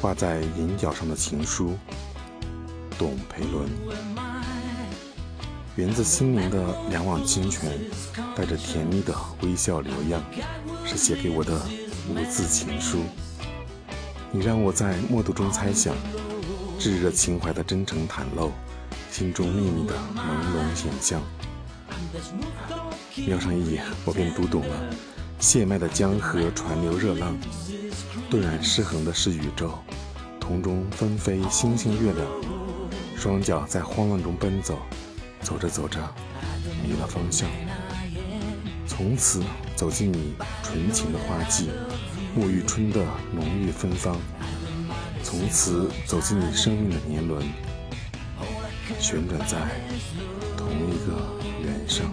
挂在眼角上的情书，董培伦。源自心灵的两网清泉，带着甜蜜的微笑流漾，是写给我的无字情书。你让我在默读中猜想，炙热情怀的真诚袒露，心中秘密的朦胧想象。瞄上一眼，我便读懂了。血脉的江河传流热浪，顿然失衡的是宇宙，空中纷飞星星月亮，双脚在慌乱中奔走，走着走着迷了方向。从此走进你纯情的花季，沐浴春的浓郁芬芳。从此走进你生命的年轮，旋转在同一个圆上。